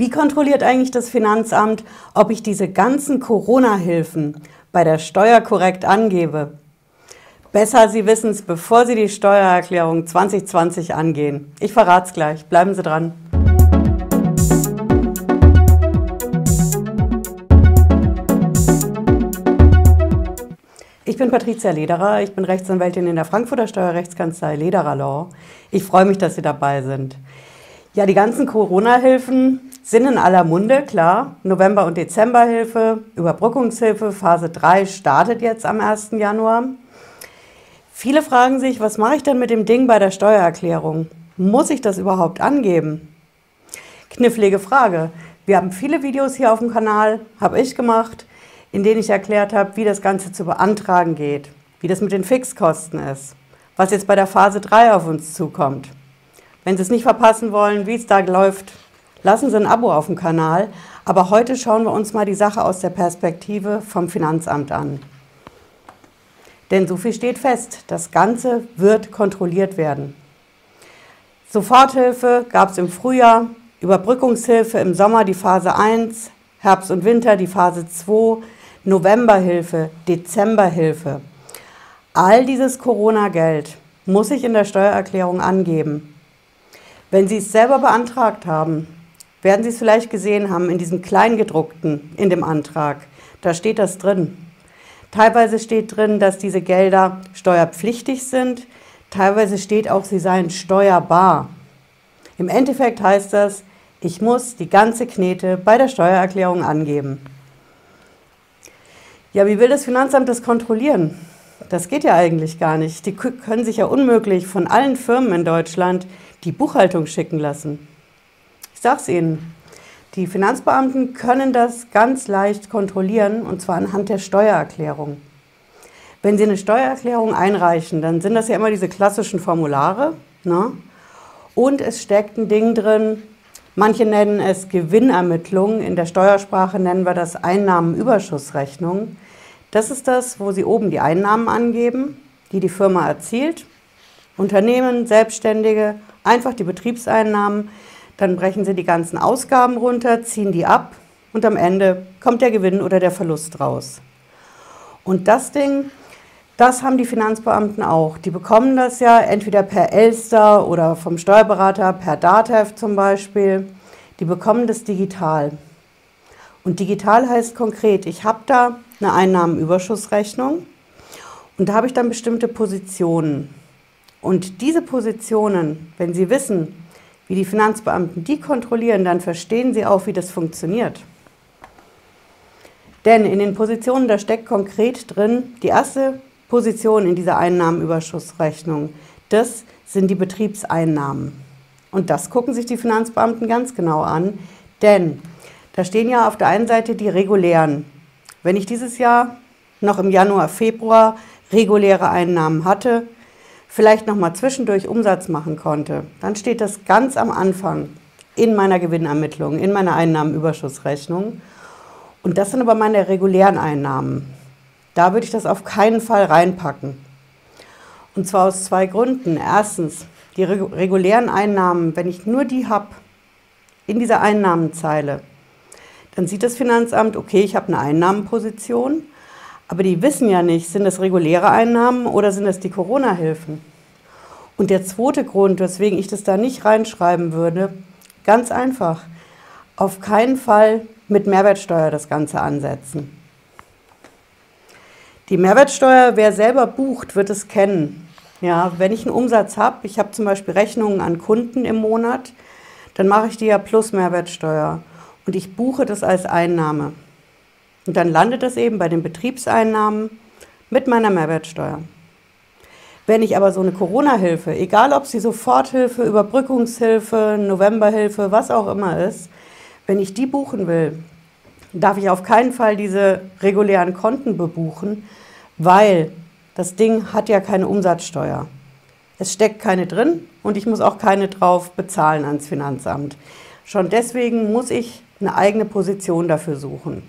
Wie kontrolliert eigentlich das Finanzamt, ob ich diese ganzen Corona-Hilfen bei der Steuer korrekt angebe? Besser, Sie wissen es, bevor Sie die Steuererklärung 2020 angehen. Ich verrate es gleich. Bleiben Sie dran. Ich bin Patricia Lederer, ich bin Rechtsanwältin in der Frankfurter Steuerrechtskanzlei Lederer Law. Ich freue mich, dass Sie dabei sind. Ja, die ganzen Corona-Hilfen sind in aller Munde, klar. November- und Dezemberhilfe, Überbrückungshilfe, Phase 3 startet jetzt am 1. Januar. Viele fragen sich, was mache ich denn mit dem Ding bei der Steuererklärung? Muss ich das überhaupt angeben? Knifflige Frage. Wir haben viele Videos hier auf dem Kanal, habe ich gemacht in denen ich erklärt habe, wie das Ganze zu beantragen geht, wie das mit den Fixkosten ist, was jetzt bei der Phase 3 auf uns zukommt. Wenn Sie es nicht verpassen wollen, wie es da läuft, lassen Sie ein Abo auf dem Kanal. Aber heute schauen wir uns mal die Sache aus der Perspektive vom Finanzamt an. Denn so viel steht fest, das Ganze wird kontrolliert werden. Soforthilfe gab es im Frühjahr, Überbrückungshilfe im Sommer die Phase 1, Herbst und Winter die Phase 2, Novemberhilfe, Dezemberhilfe. All dieses Corona-Geld muss ich in der Steuererklärung angeben. Wenn Sie es selber beantragt haben, werden Sie es vielleicht gesehen haben in diesem Kleingedruckten in dem Antrag. Da steht das drin. Teilweise steht drin, dass diese Gelder steuerpflichtig sind. Teilweise steht auch, sie seien steuerbar. Im Endeffekt heißt das, ich muss die ganze Knete bei der Steuererklärung angeben. Ja, wie will das Finanzamt das kontrollieren? Das geht ja eigentlich gar nicht. Die können sich ja unmöglich von allen Firmen in Deutschland die Buchhaltung schicken lassen. Ich sage es Ihnen, die Finanzbeamten können das ganz leicht kontrollieren und zwar anhand der Steuererklärung. Wenn Sie eine Steuererklärung einreichen, dann sind das ja immer diese klassischen Formulare. Ne? Und es steckt ein Ding drin, Manche nennen es Gewinnermittlung. In der Steuersprache nennen wir das Einnahmenüberschussrechnung. Das ist das, wo Sie oben die Einnahmen angeben, die die Firma erzielt. Unternehmen, Selbstständige, einfach die Betriebseinnahmen. Dann brechen Sie die ganzen Ausgaben runter, ziehen die ab und am Ende kommt der Gewinn oder der Verlust raus. Und das Ding das haben die Finanzbeamten auch. Die bekommen das ja entweder per Elster oder vom Steuerberater per DATEV zum Beispiel. Die bekommen das digital. Und digital heißt konkret, ich habe da eine Einnahmenüberschussrechnung und da habe ich dann bestimmte Positionen. Und diese Positionen, wenn Sie wissen, wie die Finanzbeamten die kontrollieren, dann verstehen Sie auch, wie das funktioniert. Denn in den Positionen, da steckt konkret drin, die erste Position in dieser Einnahmenüberschussrechnung. Das sind die Betriebseinnahmen. Und das gucken sich die Finanzbeamten ganz genau an, denn da stehen ja auf der einen Seite die regulären. Wenn ich dieses Jahr noch im Januar, Februar reguläre Einnahmen hatte, vielleicht noch mal zwischendurch Umsatz machen konnte, dann steht das ganz am Anfang in meiner Gewinnermittlung, in meiner Einnahmenüberschussrechnung. Und das sind aber meine regulären Einnahmen. Da würde ich das auf keinen Fall reinpacken. Und zwar aus zwei Gründen. Erstens, die regulären Einnahmen, wenn ich nur die habe in dieser Einnahmenzeile, dann sieht das Finanzamt, okay, ich habe eine Einnahmenposition, aber die wissen ja nicht, sind das reguläre Einnahmen oder sind das die Corona-Hilfen? Und der zweite Grund, weswegen ich das da nicht reinschreiben würde, ganz einfach, auf keinen Fall mit Mehrwertsteuer das Ganze ansetzen. Die Mehrwertsteuer, wer selber bucht, wird es kennen. Ja, wenn ich einen Umsatz habe, ich habe zum Beispiel Rechnungen an Kunden im Monat, dann mache ich die ja plus Mehrwertsteuer und ich buche das als Einnahme. Und dann landet das eben bei den Betriebseinnahmen mit meiner Mehrwertsteuer. Wenn ich aber so eine Corona-Hilfe, egal ob sie Soforthilfe, Überbrückungshilfe, Novemberhilfe, was auch immer ist, wenn ich die buchen will, darf ich auf keinen Fall diese regulären Konten bebuchen, weil das Ding hat ja keine Umsatzsteuer. Es steckt keine drin und ich muss auch keine drauf bezahlen ans Finanzamt. Schon deswegen muss ich eine eigene Position dafür suchen,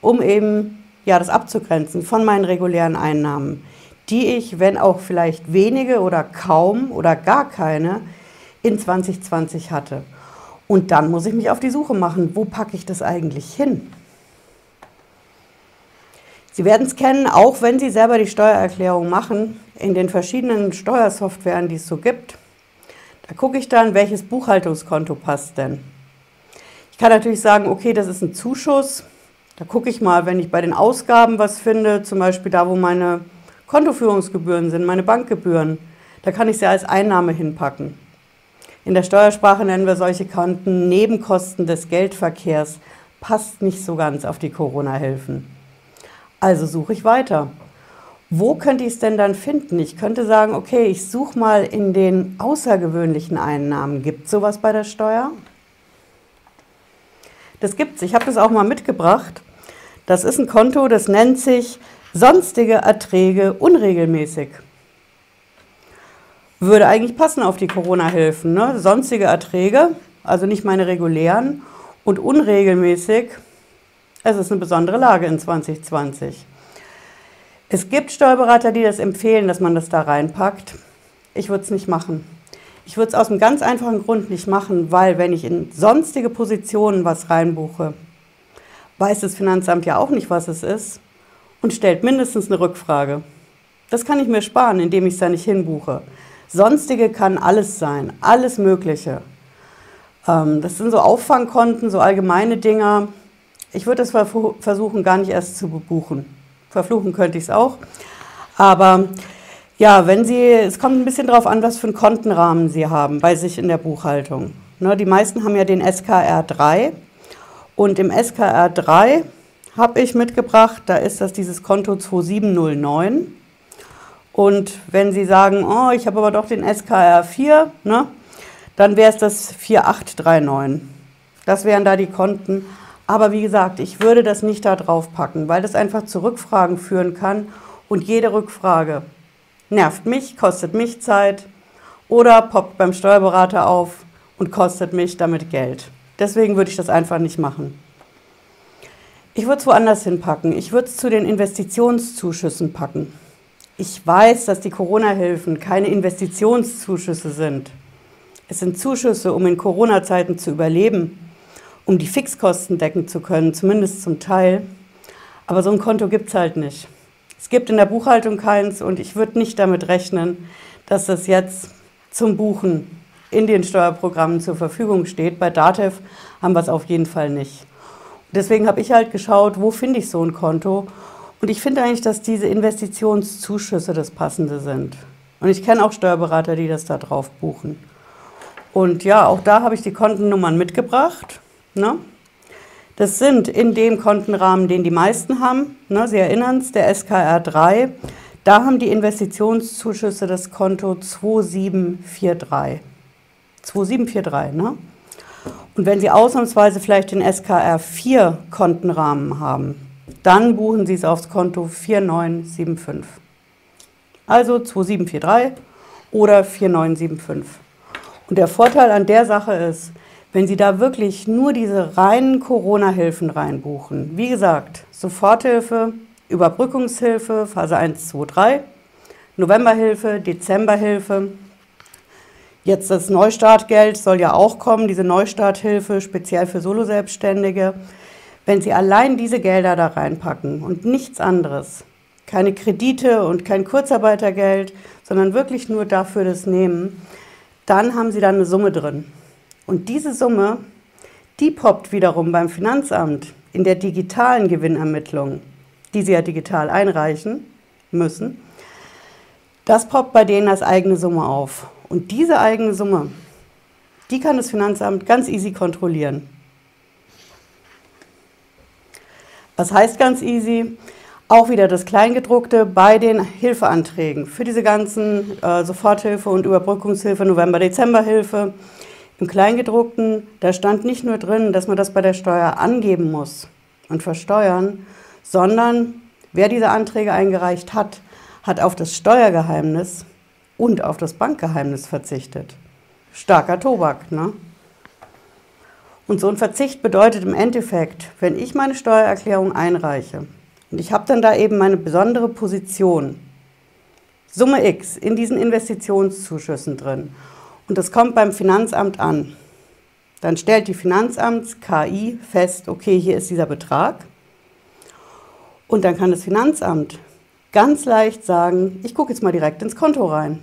um eben ja, das abzugrenzen von meinen regulären Einnahmen, die ich, wenn auch vielleicht wenige oder kaum oder gar keine, in 2020 hatte. Und dann muss ich mich auf die Suche machen, wo packe ich das eigentlich hin? Sie werden es kennen, auch wenn Sie selber die Steuererklärung machen, in den verschiedenen Steuersoftwaren, die es so gibt. Da gucke ich dann, welches Buchhaltungskonto passt denn. Ich kann natürlich sagen, okay, das ist ein Zuschuss. Da gucke ich mal, wenn ich bei den Ausgaben was finde, zum Beispiel da, wo meine Kontoführungsgebühren sind, meine Bankgebühren, da kann ich sie als Einnahme hinpacken. In der Steuersprache nennen wir solche Konten Nebenkosten des Geldverkehrs. Passt nicht so ganz auf die Corona-Hilfen. Also suche ich weiter. Wo könnte ich es denn dann finden? Ich könnte sagen, okay, ich suche mal in den außergewöhnlichen Einnahmen. Gibt es sowas bei der Steuer? Das gibt es. Ich habe das auch mal mitgebracht. Das ist ein Konto, das nennt sich sonstige Erträge unregelmäßig. Würde eigentlich passen auf die Corona-Hilfen. Ne? Sonstige Erträge, also nicht meine regulären, und unregelmäßig es ist eine besondere Lage in 2020. Es gibt Steuerberater, die das empfehlen, dass man das da reinpackt. Ich würde es nicht machen. Ich würde es aus einem ganz einfachen Grund nicht machen, weil wenn ich in sonstige Positionen was reinbuche, weiß das Finanzamt ja auch nicht, was es ist und stellt mindestens eine Rückfrage. Das kann ich mir sparen, indem ich es da nicht hinbuche. Sonstige kann alles sein, alles Mögliche. Ähm, das sind so Auffangkonten, so allgemeine Dinger. Ich würde es versuchen, gar nicht erst zu buchen. Verfluchen könnte ich es auch. Aber ja, wenn Sie, es kommt ein bisschen darauf an, was für einen Kontenrahmen Sie haben bei sich in der Buchhaltung. Ne, die meisten haben ja den SKR 3 und im SKR 3 habe ich mitgebracht, da ist das dieses Konto 2709. Und wenn Sie sagen, oh, ich habe aber doch den SKR 4, ne, dann wäre es das 4839. Das wären da die Konten. Aber wie gesagt, ich würde das nicht da drauf packen, weil das einfach zu Rückfragen führen kann und jede Rückfrage nervt mich, kostet mich Zeit oder poppt beim Steuerberater auf und kostet mich damit Geld. Deswegen würde ich das einfach nicht machen. Ich würde es woanders hinpacken. Ich würde es zu den Investitionszuschüssen packen. Ich weiß, dass die Corona-Hilfen keine Investitionszuschüsse sind. Es sind Zuschüsse, um in Corona-Zeiten zu überleben um die Fixkosten decken zu können, zumindest zum Teil. Aber so ein Konto gibt es halt nicht. Es gibt in der Buchhaltung keins und ich würde nicht damit rechnen, dass das jetzt zum Buchen in den Steuerprogrammen zur Verfügung steht. Bei DATEV haben wir es auf jeden Fall nicht. Deswegen habe ich halt geschaut, wo finde ich so ein Konto. Und ich finde eigentlich, dass diese Investitionszuschüsse das Passende sind. Und ich kenne auch Steuerberater, die das da drauf buchen. Und ja, auch da habe ich die Kontennummern mitgebracht. Ne? Das sind in dem Kontenrahmen, den die meisten haben. Ne? Sie erinnern es, der SKR 3. Da haben die Investitionszuschüsse das Konto 2743. 2743, ne? Und wenn Sie ausnahmsweise vielleicht den SKR 4 Kontenrahmen haben, dann buchen Sie es aufs Konto 4975. Also 2743 oder 4975. Und der Vorteil an der Sache ist, wenn Sie da wirklich nur diese reinen Corona-Hilfen reinbuchen, wie gesagt, Soforthilfe, Überbrückungshilfe, Phase 1, 2, 3, Novemberhilfe, Dezemberhilfe, jetzt das Neustartgeld soll ja auch kommen, diese Neustarthilfe speziell für Soloselbstständige. Wenn Sie allein diese Gelder da reinpacken und nichts anderes, keine Kredite und kein Kurzarbeitergeld, sondern wirklich nur dafür das nehmen, dann haben Sie dann eine Summe drin. Und diese Summe, die poppt wiederum beim Finanzamt in der digitalen Gewinnermittlung, die sie ja digital einreichen müssen. Das poppt bei denen als eigene Summe auf. Und diese eigene Summe, die kann das Finanzamt ganz easy kontrollieren. Was heißt ganz easy? Auch wieder das Kleingedruckte bei den Hilfeanträgen für diese ganzen äh, Soforthilfe und Überbrückungshilfe, November-Dezember-Hilfe. Im Kleingedruckten, da stand nicht nur drin, dass man das bei der Steuer angeben muss und versteuern, sondern wer diese Anträge eingereicht hat, hat auf das Steuergeheimnis und auf das Bankgeheimnis verzichtet. Starker Tobak, ne? Und so ein Verzicht bedeutet im Endeffekt, wenn ich meine Steuererklärung einreiche und ich habe dann da eben meine besondere Position, Summe X in diesen Investitionszuschüssen drin und das kommt beim Finanzamt an, Dann stellt die Finanzamts-KI fest, okay, hier ist dieser Betrag. Und dann kann das Finanzamt ganz leicht sagen, ich gucke jetzt mal direkt ins Konto rein.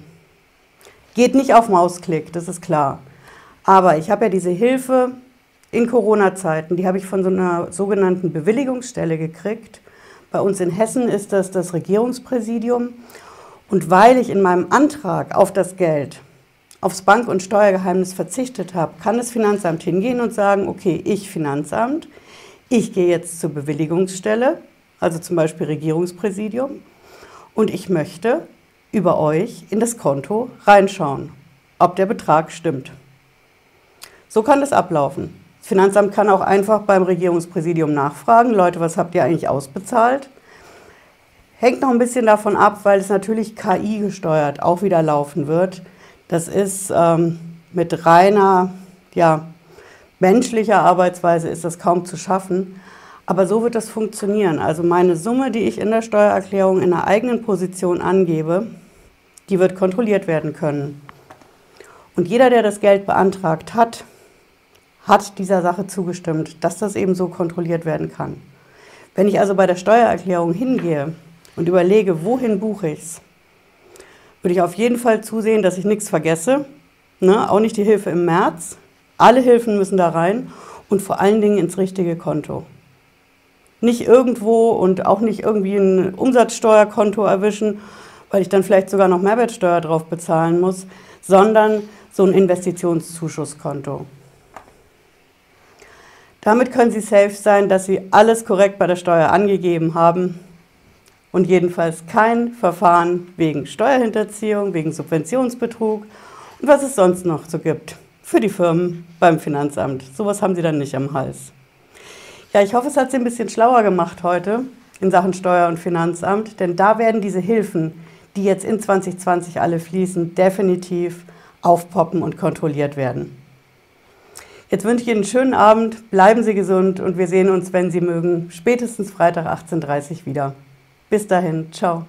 Geht nicht auf Mausklick, das ist klar. Aber ich habe ja diese Hilfe in Corona-Zeiten, die habe ich von so einer sogenannten Bewilligungsstelle gekriegt. Bei uns in Hessen ist das das Regierungspräsidium. Und weil ich in meinem Antrag auf das Geld aufs Bank- und Steuergeheimnis verzichtet habe, kann das Finanzamt hingehen und sagen, okay, ich Finanzamt, ich gehe jetzt zur Bewilligungsstelle, also zum Beispiel Regierungspräsidium, und ich möchte über euch in das Konto reinschauen, ob der Betrag stimmt. So kann das ablaufen. Das Finanzamt kann auch einfach beim Regierungspräsidium nachfragen, Leute, was habt ihr eigentlich ausbezahlt? Hängt noch ein bisschen davon ab, weil es natürlich KI gesteuert auch wieder laufen wird. Das ist ähm, mit reiner, ja, menschlicher Arbeitsweise ist das kaum zu schaffen. Aber so wird das funktionieren. Also meine Summe, die ich in der Steuererklärung in einer eigenen Position angebe, die wird kontrolliert werden können. Und jeder, der das Geld beantragt hat, hat dieser Sache zugestimmt, dass das eben so kontrolliert werden kann. Wenn ich also bei der Steuererklärung hingehe und überlege, wohin buche ich es, würde ich auf jeden Fall zusehen, dass ich nichts vergesse, ne? auch nicht die Hilfe im März. Alle Hilfen müssen da rein und vor allen Dingen ins richtige Konto nicht irgendwo und auch nicht irgendwie ein Umsatzsteuerkonto erwischen, weil ich dann vielleicht sogar noch Mehrwertsteuer drauf bezahlen muss, sondern so ein Investitionszuschusskonto. Damit können Sie safe sein, dass Sie alles korrekt bei der Steuer angegeben haben und jedenfalls kein Verfahren wegen Steuerhinterziehung, wegen Subventionsbetrug und was es sonst noch so gibt für die Firmen beim Finanzamt. Sowas haben Sie dann nicht am Hals. Ja, ich hoffe, es hat Sie ein bisschen schlauer gemacht heute in Sachen Steuer- und Finanzamt, denn da werden diese Hilfen, die jetzt in 2020 alle fließen, definitiv aufpoppen und kontrolliert werden. Jetzt wünsche ich Ihnen einen schönen Abend, bleiben Sie gesund und wir sehen uns, wenn Sie mögen, spätestens Freitag 18.30 Uhr wieder. Bis dahin, ciao.